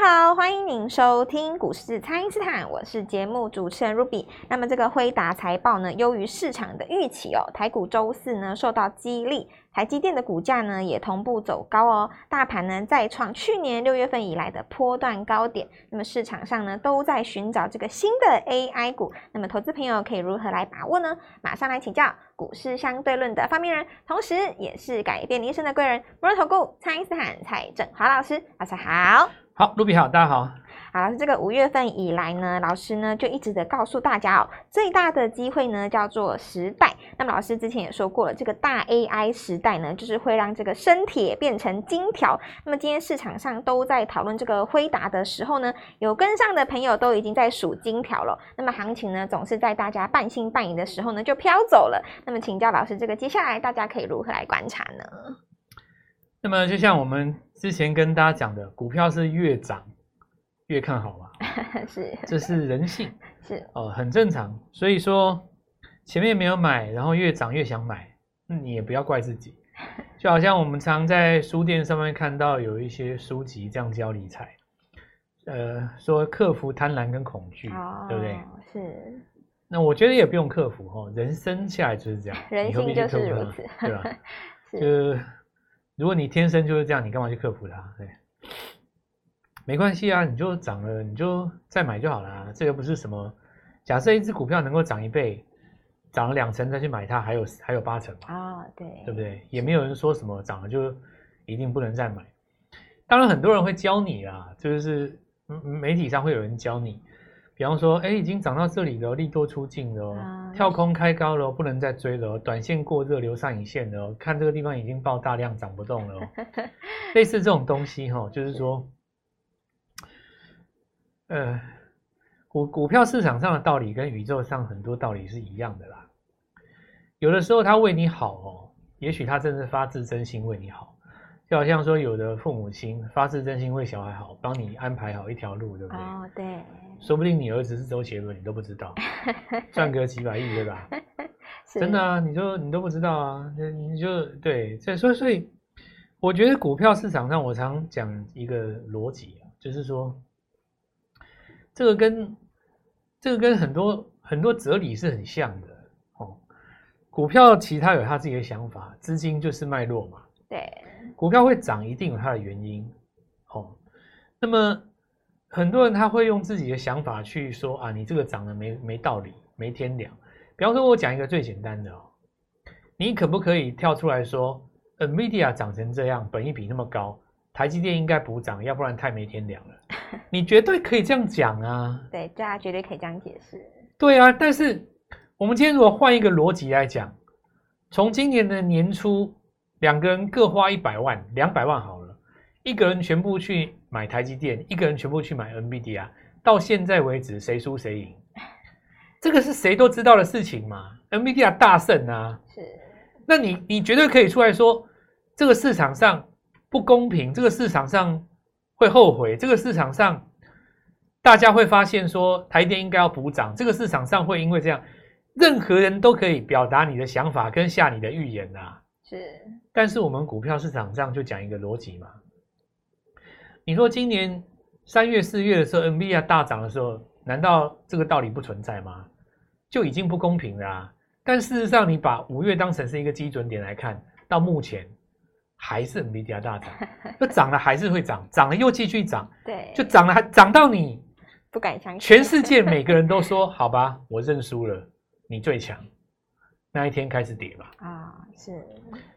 好，欢迎您收听股市蔡因斯坦，我是节目主持人 Ruby。那么这个辉达财报呢，优于市场的预期哦。台股周四呢受到激励，台积电的股价呢也同步走高哦。大盘呢再创去年六月份以来的波段高点。那么市场上呢都在寻找这个新的 AI 股。那么投资朋友可以如何来把握呢？马上来请教股市相对论的发明人，同时也是改变你一生的贵人——摩尔投顾蔡因斯坦蔡振华老师，大家好。好，卢比好，大家好。好，这个五月份以来呢，老师呢就一直的告诉大家哦，最大的机会呢叫做时代。那么老师之前也说过了，这个大 AI 时代呢，就是会让这个生铁变成金条。那么今天市场上都在讨论这个辉达的时候呢，有跟上的朋友都已经在数金条了。那么行情呢，总是在大家半信半疑的时候呢，就飘走了。那么请教老师，这个接下来大家可以如何来观察呢？那么就像我们之前跟大家讲的，股票是越涨越看好嘛，是，这是人性，是哦、呃，很正常。所以说前面没有买，然后越涨越想买，你也不要怪自己。就好像我们常在书店上面看到有一些书籍这样教理财，呃，说克服贪婪跟恐惧，哦、对不对？是。那我觉得也不用克服哈，人生下来就是这样，人性就是如此，对吧？是。就如果你天生就是这样，你干嘛去克服它？对，没关系啊，你就涨了，你就再买就好了。这个不是什么，假设一只股票能够涨一倍，涨了两成再去买它，还有还有八成嘛？啊，对，对不对？也没有人说什么涨了就一定不能再买。当然，很多人会教你啊，就是媒体上会有人教你。比方说，哎，已经涨到这里了，利多出尽了，啊、跳空开高了，不能再追了，短线过热留上影线了，看这个地方已经爆大量涨不动了，类似这种东西哈，就是说，呃，股股票市场上的道理跟宇宙上很多道理是一样的啦，有的时候他为你好哦，也许他真的是发自真心为你好。就好像说，有的父母亲发自真心为小孩好，帮你安排好一条路，对不对？哦，对。说不定你儿子是周杰伦，你都不知道，赚个几百亿，对吧？真的啊，你就你都不知道啊，你就对。所以所以所以，我觉得股票市场上，我常讲一个逻辑啊，就是说，这个跟这个跟很多很多哲理是很像的哦。股票其他有他自己的想法，资金就是脉络嘛。对。股票会涨，一定有它的原因，哦。那么很多人他会用自己的想法去说啊，你这个涨得没没道理，没天良。比方说，我讲一个最简单的哦，你可不可以跳出来说，NVIDIA 涨成这样，本益比那么高，台积电应该补涨，要不然太没天良了。你绝对可以这样讲啊。对，大家绝对可以这样解释。对啊，但是我们今天如果换一个逻辑来讲，从今年的年初。两个人各花一百万，两百万好了，一个人全部去买台积电，一个人全部去买 NVIDIA 啊。到现在为止，谁输谁赢？这个是谁都知道的事情嘛？NVIDIA 大胜啊！是，那你你绝对可以出来说，这个市场上不公平，这个市场上会后悔，这个市场上大家会发现说台电应该要补涨，这个市场上会因为这样，任何人都可以表达你的想法跟下你的预言啊。是，但是我们股票市场上就讲一个逻辑嘛。你说今年三月、四月的时候，NVIDIA 大涨的时候，难道这个道理不存在吗？就已经不公平了啊。但事实上，你把五月当成是一个基准点来看，到目前还是 NVIDIA 大涨，就涨了还是会涨，涨了又继续涨，对，就涨了还涨到你不敢相信，全世界每个人都说好吧，我认输了，你最强。那一天开始跌吧。啊，是，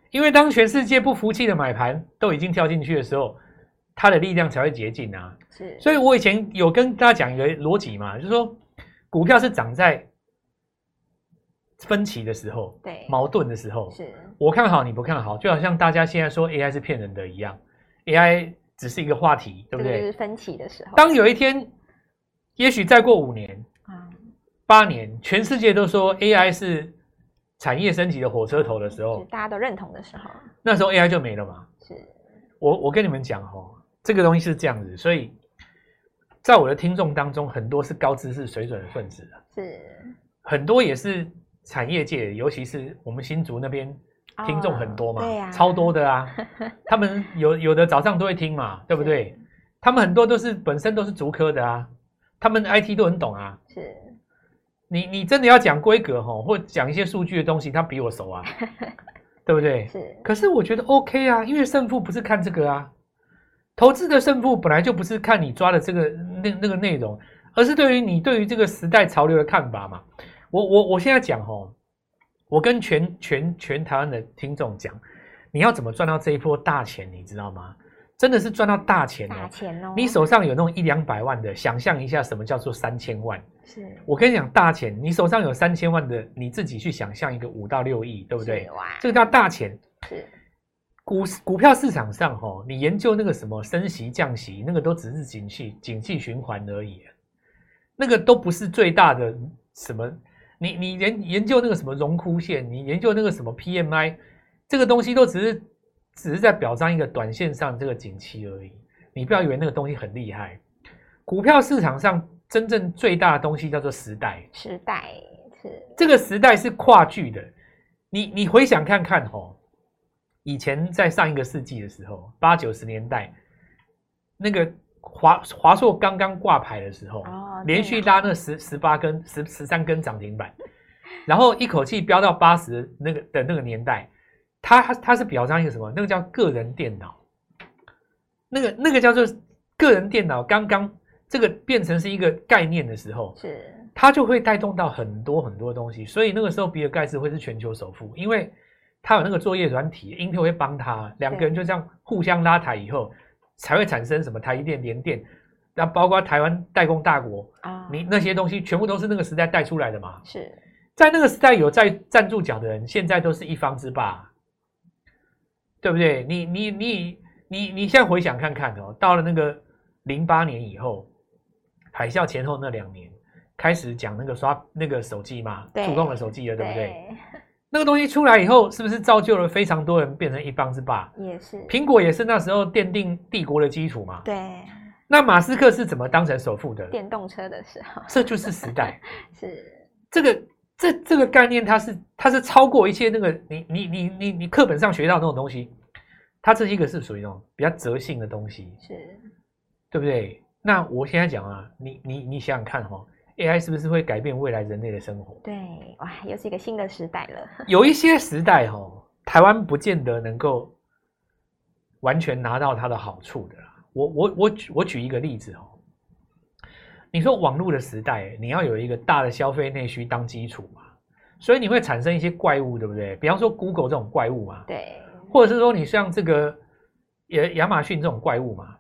因为当全世界不服气的买盘都已经跳进去的时候，它的力量才会竭尽啊。是，所以我以前有跟大家讲一个逻辑嘛，就是说，股票是涨在分歧的时候，对，矛盾的时候，是我看好你不看好，就好像大家现在说 AI 是骗人的一样，AI 只是一个话题，对不对？就是分歧的时候。当有一天，也许再过五年、啊八年，全世界都说 AI 是。产业升级的火车头的时候，大家都认同的时候，那时候 AI 就没了嘛。是，我我跟你们讲哦，这个东西是这样子，所以在我的听众当中，很多是高知识水准的分子，是很多也是产业界，尤其是我们新竹那边听众很多嘛，超多的啊。他们有有的早上都会听嘛，对不对？他们很多都是本身都是竹科的啊，他们 IT 都很懂啊。是，你你真的要讲规格哈，或讲一些数据的东西，他比我熟啊，对不对？是。可是我觉得 OK 啊，因为胜负不是看这个啊，投资的胜负本来就不是看你抓的这个那那个内容，而是对于你对于这个时代潮流的看法嘛。我我我现在讲哈，我跟全全全台湾的听众讲，你要怎么赚到这一波大钱，你知道吗？真的是赚到大钱哦！大钱哦！你手上有那种一两百万的，想象一下什么叫做三千万？是我跟你讲大钱，你手上有三千万的，你自己去想象一个五到六亿，对不对？哇，这个叫大钱。是股股票市场上哈，你研究那个什么升息降息，那个都只是景气景气循环而已，那个都不是最大的什么。你你研研究那个什么荣枯线，你研究那个什么 PMI，这个东西都只是。只是在表彰一个短线上这个景气而已，你不要以为那个东西很厉害。股票市场上真正最大的东西叫做时代，时代是这个时代是跨距的。你你回想看看吼，以前在上一个世纪的时候，八九十年代，那个华华硕刚刚挂牌的时候，哦、连续拉那十十八根十十三根涨停板，然后一口气飙到八十那个的那个年代。它它是表彰一个什么？那个叫个人电脑，那个那个叫做个人电脑。刚刚这个变成是一个概念的时候，是它就会带动到很多很多东西。所以那个时候，比尔盖茨会是全球首富，因为他有那个作业软体，Intel 会帮他，两个人就这样互相拉抬以后，才会产生什么台积电、联电，那包括台湾代工大国啊，你那些东西全部都是那个时代带出来的嘛。是在那个时代有在站住脚的人，现在都是一方之霸。对不对？你你你你你现在回想看看哦，到了那个零八年以后，海啸前后那两年，开始讲那个刷那个手机嘛，触控的手机了，对不对？对 那个东西出来以后，是不是造就了非常多人变成一方之霸？也是。苹果也是那时候奠定帝国的基础嘛。对。那马斯克是怎么当成首富的？电动车的时候。这就是时代。是。这个。这这个概念，它是它是超过一切那个你你你你你课本上学到那种东西，它这一个是属于那种比较哲性的东西，是，对不对？那我现在讲啊，你你你想想看哈，AI 是不是会改变未来人类的生活？对，哇，又是一个新的时代了。有一些时代哈，台湾不见得能够完全拿到它的好处的啦。我我我举我举一个例子哦。你说网络的时代，你要有一个大的消费内需当基础嘛，所以你会产生一些怪物，对不对？比方说 Google 这种怪物嘛，对，或者是说你像这个亚亚马逊这种怪物嘛，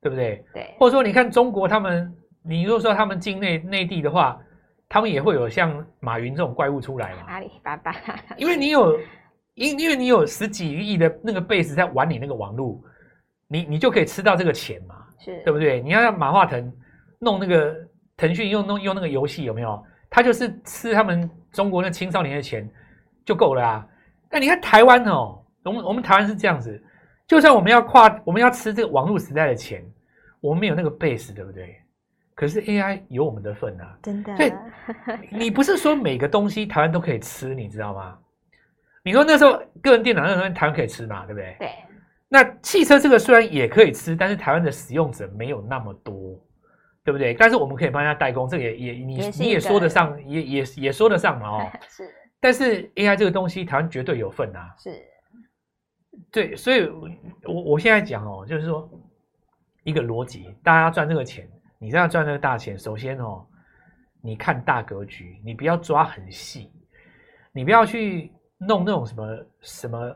对不对？对，或者说你看中国他们，你如果说他们境内内地的话，他们也会有像马云这种怪物出来嘛？阿里巴巴，因为你有因因为你有十几亿的那个 base 在玩你那个网络，你你就可以吃到这个钱嘛，是对不对？你要像马化腾。弄那个腾讯用弄用那个游戏有没有？他就是吃他们中国那青少年的钱就够了啊！那你看台湾哦，我们我们台湾是这样子，就算我们要跨，我们要吃这个网络时代的钱，我们没有那个 base，对不对？可是 AI 有我们的份啊！真的，对，你不是说每个东西台湾都可以吃，你知道吗？你说那时候个人电脑那时候台湾可以吃嘛，对不对？对。那汽车这个虽然也可以吃，但是台湾的使用者没有那么多。对不对？但是我们可以帮人家代工，这个也也你你也说得上，也也也说得上嘛哦。是。但是 AI 这个东西，台湾绝对有份啊。是。对，所以我我现在讲哦，就是说一个逻辑，大家要赚这个钱，你这样赚这个大钱，首先哦，你看大格局，你不要抓很细，你不要去弄那种什么什么。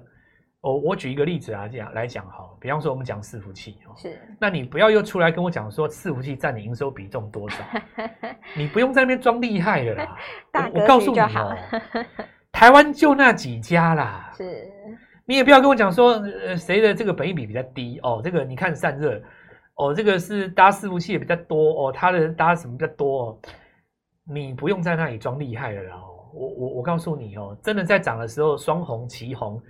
哦，我举一个例子啊，这样来讲哈，比方说我们讲伺服器哦，是，那你不要又出来跟我讲说伺服器占你营收比重多少，你不用在那边装厉害了啦，我，我告诉你哦，台湾就那几家啦，是，你也不要跟我讲说呃谁的这个本益比比较低哦，这个你看散热哦，这个是搭伺服器也比较多哦，他的搭什么比较多哦，你不用在那里装厉害了啦，我我我告诉你哦，真的在涨的时候双红齐红。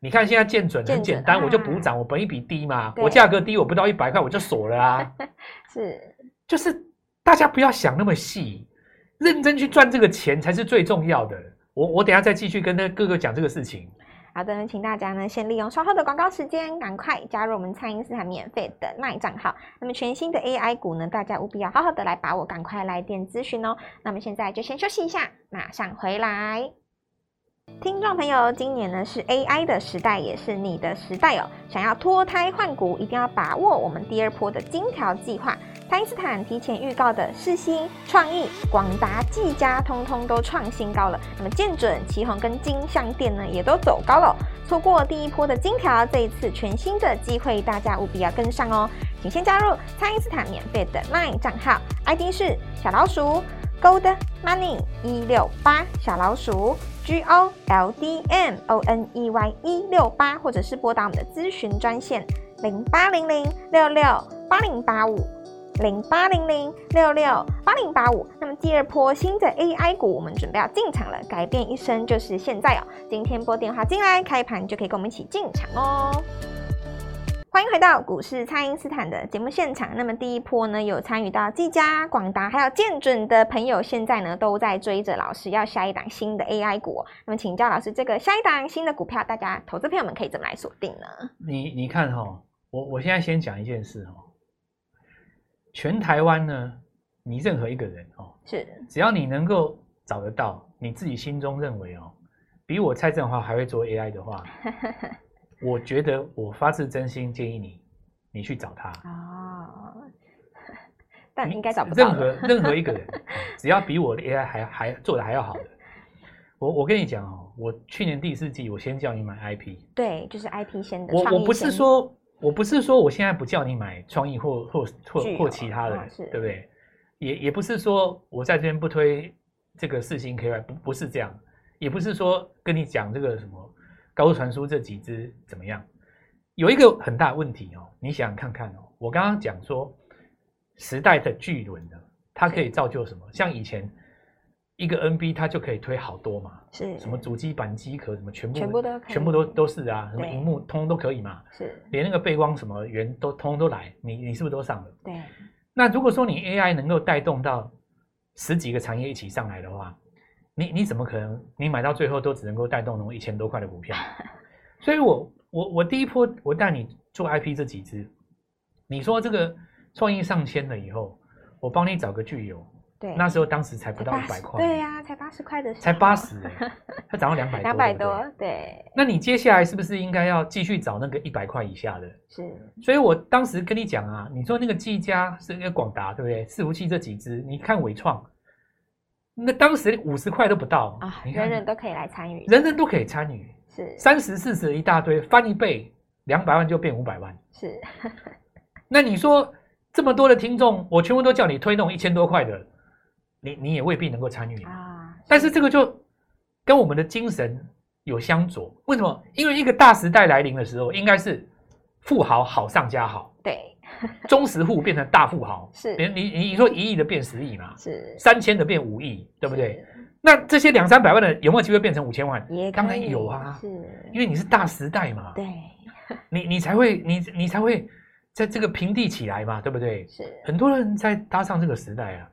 你看现在见准很简单，我就补涨，我本一比低嘛，我价格低，我不到一百块我就锁了啊。是，就是大家不要想那么细，认真去赚这个钱才是最重要的。我我等下再继续跟那个哥哥讲这个事情。好的，请大家呢先利用稍后的广告时间，赶快加入我们蔡因斯坦免费的 LINE 账号。那么全新的 AI 股呢，大家务必要好好的来把握，赶快来电咨询哦。那么现在就先休息一下，马上回来。听众朋友，今年呢是 AI 的时代，也是你的时代哦。想要脱胎换骨，一定要把握我们第二波的金条计划。蔡因斯坦提前预告的世芯、创意、广达、技嘉，通通都创新高了。那么建准、奇鋐跟金像电呢，也都走高了。错过第一波的金条，这一次全新的机会，大家务必要跟上哦。请先加入蔡因斯坦免费的 LINE 账号，ID 是小老鼠 Gold Money 一六八小老鼠 G O L D M O N E Y 一六八，或者是拨打我们的咨询专线零八零零六六八零八五。零八零零六六八零八五，那么第二波新的 AI 股，我们准备要进场了，改变一生就是现在哦！今天拨电话进来，开盘就可以跟我们一起进场哦。欢迎回到股市，蔡因斯坦的节目现场。那么第一波呢，有参与到技嘉、广达还有建准的朋友，现在呢都在追着老师要下一档新的 AI 股哦。那么请教老师，这个下一档新的股票，大家投资朋友们可以怎么来锁定呢？你你看哈、哦，我我现在先讲一件事哦。全台湾呢，你任何一个人哦，是只要你能够找得到，你自己心中认为哦，比我蔡正华还会做 AI 的话，我觉得我发自真心建议你，你去找他哦。但应该找不到任何任何一个人，只要比我的 AI 还还做的还要好的，我我跟你讲哦，我去年第四季我先叫你买 IP，对，就是 IP 先的，我我不是说。我不是说我现在不叫你买创意或或或或其他的，哦、对不对？也也不是说我在这边不推这个四星 KY，不不是这样，也不是说跟你讲这个什么高传输这几只怎么样。有一个很大的问题哦，你想想看看哦，我刚刚讲说时代的巨轮呢，它可以造就什么？像以前。一个 NB 它就可以推好多嘛，是什么主机板机壳什么全部全部都全部都都是啊，什么荧幕通通都可以嘛，是连那个背光什么圆都通通都来，你你是不是都上了？对。那如果说你 AI 能够带动到十几个产业一起上来的话，你你怎么可能你买到最后都只能够带动那种一千多块的股票？所以我我我第一波我带你做 IP 这几只，你说这个创意上千了以后，我帮你找个巨友。对，那时候当时才不到一百块，对呀、啊，才八十块的时候，才八十，它涨到两百，两百多，对。那你接下来是不是应该要继续找那个一百块以下的？是。所以我当时跟你讲啊，你说那个技嘉是那个广达，对不对？伺服器这几只，你看伟创，那当时五十块都不到啊，人人都可以来参与，人人都可以参与，是三十四十一大堆，翻一倍，两百万就变五百万，是。那你说这么多的听众，我全部都叫你推动一千多块的。你你也未必能够参与啊，但是这个就跟我们的精神有相左。为什么？因为一个大时代来临的时候，应该是富豪好上加好，对，中实户变成大富豪，是。你你你说一亿的变十亿嘛，是。三千的变五亿，对不对？那这些两三百万的有没有机会变成五千万？也当然有啊，是。因为你是大时代嘛，对。你你才会你你才会在这个平地起来嘛，对不对？是。很多人在搭上这个时代啊。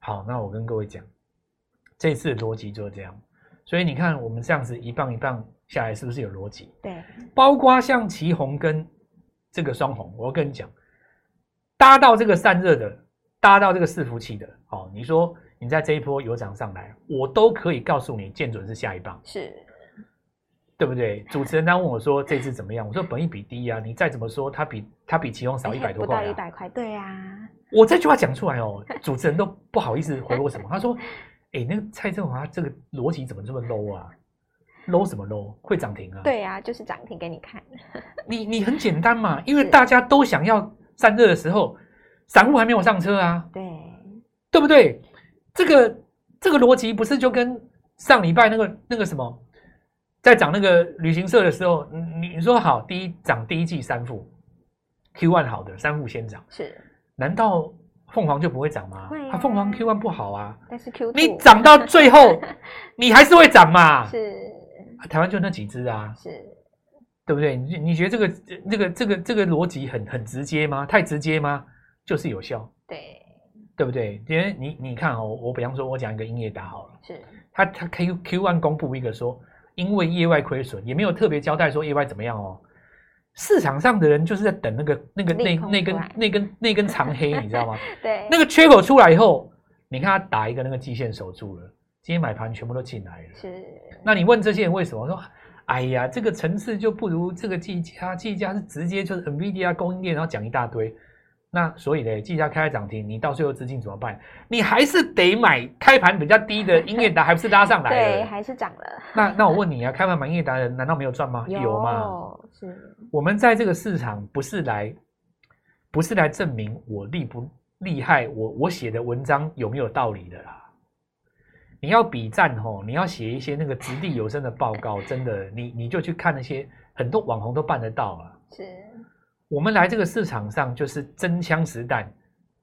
好，那我跟各位讲，这次的逻辑就是这样，所以你看我们这样子一棒一棒下来，是不是有逻辑？对，包括像旗红跟这个双红，我跟你讲，搭到这个散热的，搭到这个伺服器的，哦，你说你在这一波有涨上来，我都可以告诉你，见准是下一棒，是，对不对？主持人他问我说这次怎么样？我说本益比低啊，你再怎么说，它比它比奇鋐少一百多块，啊，不到一百块，对啊。我这句话讲出来哦，主持人都不好意思回我什么。他说：“哎、欸，那个蔡振华这个逻辑怎么这么 low 啊？low 什么 low？会涨停啊？”对啊，就是涨停给你看。你你很简单嘛，因为大家都想要散热的时候，散户还没有上车啊。对，对不对？这个这个逻辑不是就跟上礼拜那个那个什么，在涨那个旅行社的时候，你你说好，第一涨第一季三副 Q one 好的三副先涨是。难道凤凰就不会涨吗？它凤凰 Q one 不好啊。但是 Q 你涨到最后，你还是会涨嘛？是。台湾就那几只啊。是。对不对？你你觉得这个这个这个这个逻辑很很直接吗？太直接吗？就是有效。对。对不对？因为你你看哦，我比方说，我讲一个英业达好了。是。他他 Q Q one 公布一个说，因为业外亏损，也没有特别交代说业外怎么样哦。市场上的人就是在等那个那个那那根那根那根长黑，你知道吗？对，那个缺口出来以后，你看他打一个那个基线守住了，今天买盘全部都进来了。是，那你问这些人为什么？我说，哎呀，这个层次就不如这个技嘉，技嘉是直接就是 NVIDIA 供应链，然后讲一大堆。那所以呢，技嘉开涨停，你到最后资金怎么办？你还是得买开盘比较低的英业达，还不是拉上来了？对，还是涨了。那那我问你啊，开盘买英业达的人难道没有赚吗？有，有吗？是。我们在这个市场不是来，不是来证明我厉不厉害，我我写的文章有没有道理的啦。你要比战吼，你要写一些那个掷地有声的报告，真的，你你就去看那些很多网红都办得到啊。是。我们来这个市场上就是真枪实弹，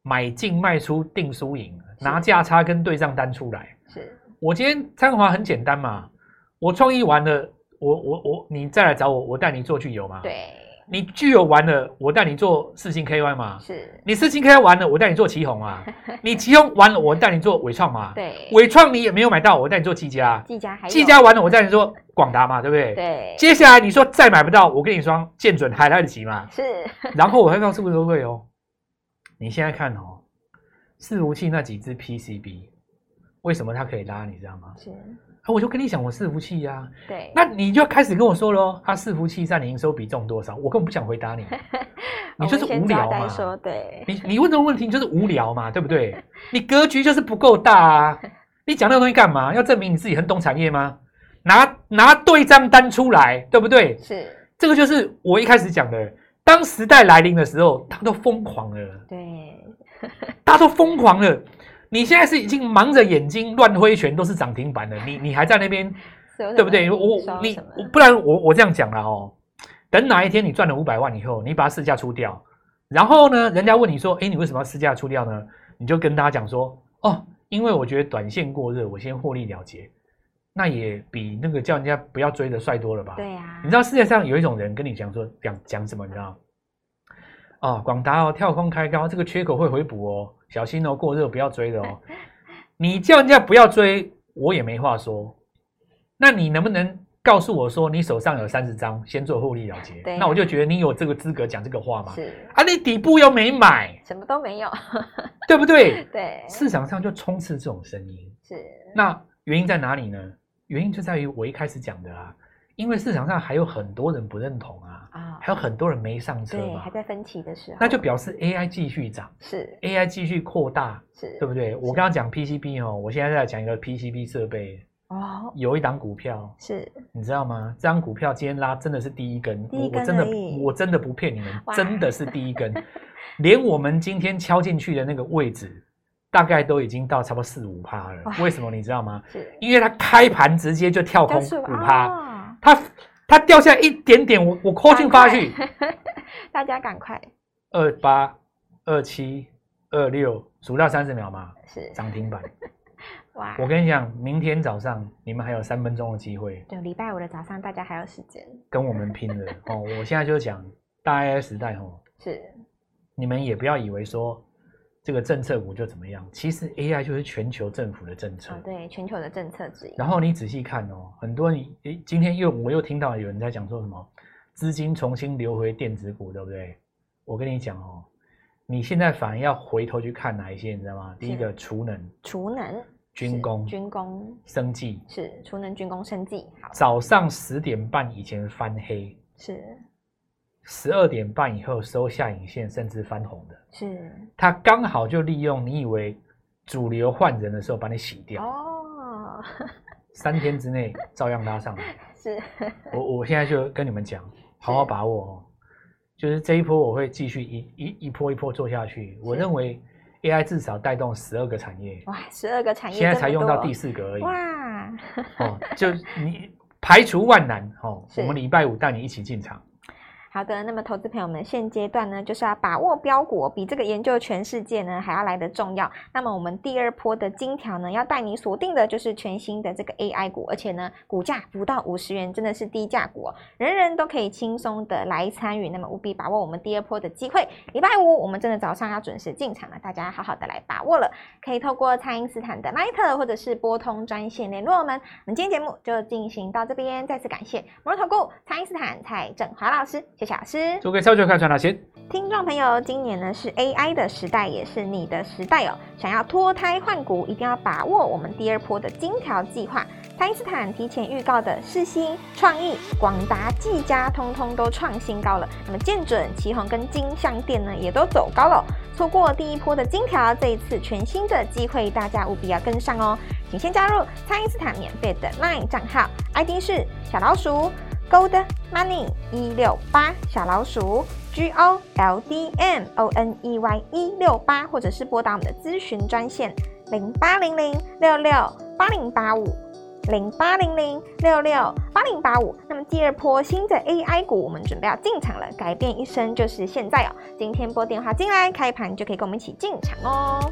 买进卖出定输赢，拿价差跟对账单出来。是我今天参华很简单嘛，我创意完了，我我我你再来找我，我带你做去有嘛。对，你具有完了，我带你做四星 KY 嘛。是，你四星 KY 完了，我带你做奇宏啊。你奇宏完了，我带你做伟创嘛。对，伟创你也没有买到，我带你做技嘉。技嘉还技嘉完了，我带你做。广达嘛，对不对？对。接下来你说再买不到，我跟你说，见准还来得及嘛。是。然后我会告诉各位哦，你现在看哦，伺服器那几只 PCB，为什么它可以拉？你知道吗？是。我就跟你讲，我伺服器呀。对。那你就开始跟我说喽，它伺服器占你营收比重多少？我根本不想回答你，你就是无聊嘛。说对。你你问这个问题就是无聊嘛，对不对？你格局就是不够大啊！你讲那个东西干嘛？要证明你自己很懂产业吗？拿拿对账单出来，对不对？是，这个就是我一开始讲的。当时代来临的时候，他都疯狂了。对，大家都疯狂了。你现在是已经忙着眼睛乱挥拳，都是涨停板了。你你还在那边，对不对？我你不然我我这样讲了哦。等哪一天你赚了五百万以后，你把它市价出掉，然后呢，人家问你说：“哎，你为什么要市价出掉呢？”你就跟大家讲说：“哦，因为我觉得短线过热，我先获利了结。”那也比那个叫人家不要追的帅多了吧？对呀、啊。你知道世界上有一种人跟你讲说讲讲什么？你知道？哦，广达哦，跳空开高，这个缺口会回补哦，小心哦，过热不要追的哦。你叫人家不要追，我也没话说。那你能不能告诉我说，你手上有三十张，先做获利了结？那我就觉得你有这个资格讲这个话嘛。是。啊，你底部又没买，什么都没有，对不对？对。市场上就充斥这种声音。是。那原因在哪里呢？原因就在于我一开始讲的啊，因为市场上还有很多人不认同啊，啊，还有很多人没上车嘛，还在分歧的时候，那就表示 AI 继续涨，是 AI 继续扩大，是，对不对？我刚刚讲 PCB 哦，我现在在讲一个 PCB 设备哦，有一档股票是，你知道吗？这张股票今天拉真的是第一根，我真的我真的不骗你们，真的是第一根，连我们今天敲进去的那个位置。大概都已经到差不多四五趴了，为什么你知道吗？是因为它开盘直接就跳空五趴，它它掉下一点点，我我 call 进发去，大家赶快，二八二七二六数到三十秒嘛，是。涨停板，哇！我跟你讲，明天早上你们还有三分钟的机会，对，礼拜五的早上大家还有时间。跟我们拼了哦！我现在就讲大 AI 时代哦，是。你们也不要以为说。这个政策股就怎么样？其实 AI 就是全球政府的政策，哦、对，全球的政策之一。然后你仔细看哦，很多你诶，今天又我又听到有人在讲说什么资金重新流回电子股，对不对？我跟你讲哦，你现在反而要回头去看哪一些，你知道吗？第一个储能，储能，军工，军工，生技，是储能、军工、生技。早上十点半以前翻黑，是。十二点半以后收下影线，甚至翻红的，是它刚好就利用你以为主流换人的时候把你洗掉哦，三天之内照样拉上来。是，我我现在就跟你们讲，好好把握哦，就是这一波我会继续一一一波一波做下去。我认为 AI 至少带动十二个产业，哇，十二个产业，现在才用到第四个而已，哇，哦，就你排除万难哦，我们礼拜五带你一起进场。好的，那么投资朋友们，现阶段呢，就是要把握标股，比这个研究全世界呢还要来得重要。那么我们第二波的金条呢，要带你锁定的就是全新的这个 AI 股，而且呢，股价不到五十元，真的是低价股，人人都可以轻松的来参与。那么务必把握我们第二波的机会。礼拜五我们真的早上要准时进场了，大家好好的来把握了。可以透过蔡因斯坦的 Line 或者是拨通专线联络我们。我们今天节目就进行到这边，再次感谢摩托投顾蔡因斯坦蔡振华老师。谢谢老师，祝各位操作看赚大钱。听众朋友，今年呢是 AI 的时代，也是你的时代哦。想要脱胎换骨，一定要把握我们第二波的金条计划。蔡因斯坦提前预告的世新、创意、广达、技嘉，通通都创新高了。那么建准、旗宏跟金相电呢，也都走高了。错过第一波的金条，这一次全新的机会，大家务必要跟上哦。请先加入蔡因斯坦免费的 LINE 账号，ID 是小老鼠。Gold Money 一六八小老鼠 G O L D M O N E Y 一六八，或者是拨打我们的咨询专线零八零零六六八零八五零八零零六六八零八五。那么第二波新的 AI 股，我们准备要进场了，改变一生就是现在哦！今天拨电话进来，开盘就可以跟我们一起进场哦。